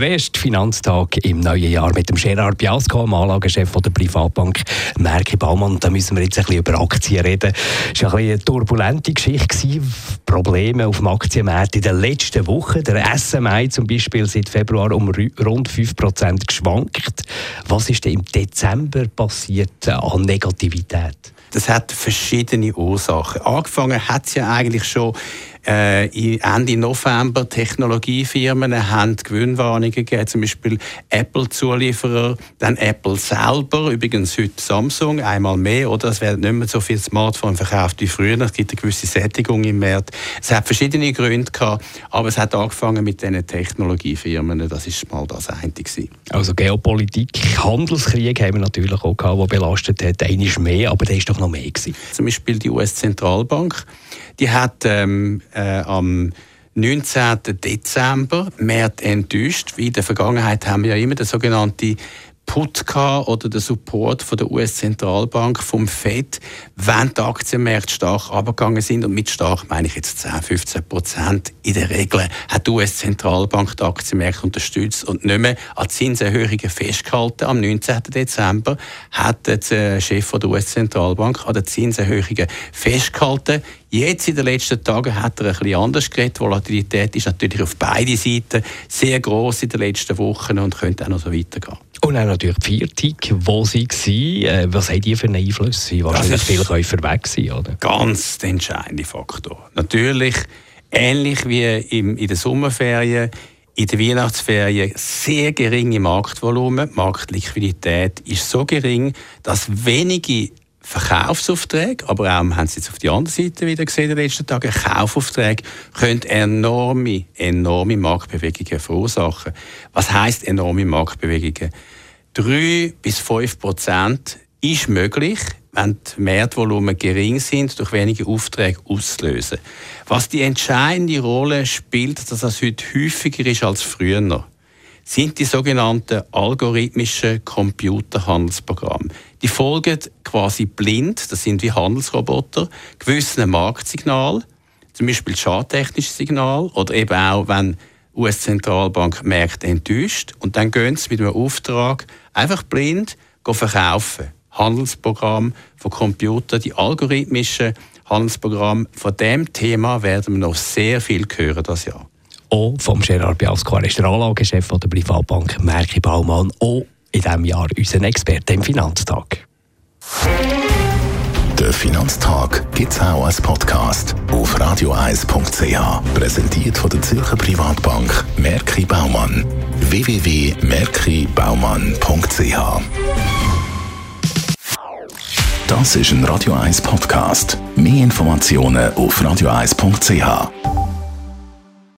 der erste Finanztag im neuen Jahr mit dem Gerard Biasco, dem Anlagechef der Privatbank Merki Baumann. Da müssen wir jetzt ein bisschen über Aktien reden. Es war ein eine turbulente Geschichte. Probleme auf dem Aktienmarkt in den letzten Wochen. Der SMI zum Beispiel seit Februar um rund 5% geschwankt. Was ist denn im Dezember passiert an Negativität? Das hat verschiedene Ursachen. Angefangen hat es ja eigentlich schon äh, Ende November Technologiefirmen haben Gewinnwarnungen gegeben, zum Beispiel Apple-Zulieferer, dann Apple selber, übrigens heute Samsung, einmal mehr, oder? Es werden nicht mehr so viele Smartphones verkauft wie früher, es gibt eine gewisse Sättigung im März. Es hat verschiedene Gründe gehabt, aber es hat angefangen mit diesen Technologiefirmen, das ist mal das eine gewesen. Also Geopolitik, Handelskrieg haben wir natürlich auch gehabt, der belastet hat, einer ist mehr, aber der ist doch noch mehr gewesen. Zum Beispiel die US-Zentralbank, die hat ähm, äh, am 19. Dezember mehr enttäuscht. Wie in der Vergangenheit haben wir ja immer den sogenannten Put oder den Support von der US-Zentralbank, vom FED, wenn die Aktienmärkte stark abgegangen sind. Und mit stark meine ich jetzt 10, 15 Prozent. In der Regel hat die US-Zentralbank die Aktienmärkte unterstützt und nicht mehr an Zinserhöhungen festgehalten. Am 19. Dezember hat der Chef der US-Zentralbank an den Zinserhöhungen festgehalten. Jetzt in den letzten Tagen hat er bisschen anders geredet. Die Volatilität ist natürlich auf beide Seiten sehr groß in den letzten Wochen und könnte auch noch so weitergehen. Und auch natürlich die Viertig, wo sie waren. Äh, was haben die für einen Einfluss? Sie wahrscheinlich viele Käufer weg sein, oder? Ganz der entscheidende Faktor. Natürlich, ähnlich wie im, in den Sommerferien, in den Weihnachtsferien sehr geringe Marktvolumen. Die Marktliquidität ist so gering, dass wenige Verkaufsaufträge, aber auch, haben es jetzt auf die andere Seite wieder gesehen in den letzten Tagen, Kaufaufträge können enorme, enorme Marktbewegungen verursachen. Was heißt enorme Marktbewegungen? Drei bis fünf Prozent ist möglich, wenn die Marktvolumen gering sind, durch wenige Aufträge auszulösen. Was die entscheidende Rolle spielt, dass das heute häufiger ist als früher sind die sogenannten algorithmischen Computerhandelsprogramme. Die folgen quasi blind, das sind wie Handelsroboter, gewissen Marktsignal, zum Beispiel schadtechnisches Signal oder eben auch, wenn US-Zentralbank Märkte enttäuscht und dann gehen sie mit einem Auftrag einfach blind verkaufen. Handelsprogramm von Computern, die algorithmischen Handelsprogramme. Von dem Thema werden wir noch sehr viel hören das Jahr auch vom Gerard Biasco, er ist der Anlagechef der Privatbank Merki Baumann, auch in diesem Jahr unser Experte im Finanztag. Der Finanztag gibt es auch als Podcast auf radioeis.ch. Präsentiert von der Zürcher Privatbank Merki Baumann. www.merkibaumann.ch Das ist ein Radio 1 Podcast. Mehr Informationen auf radioeis.ch.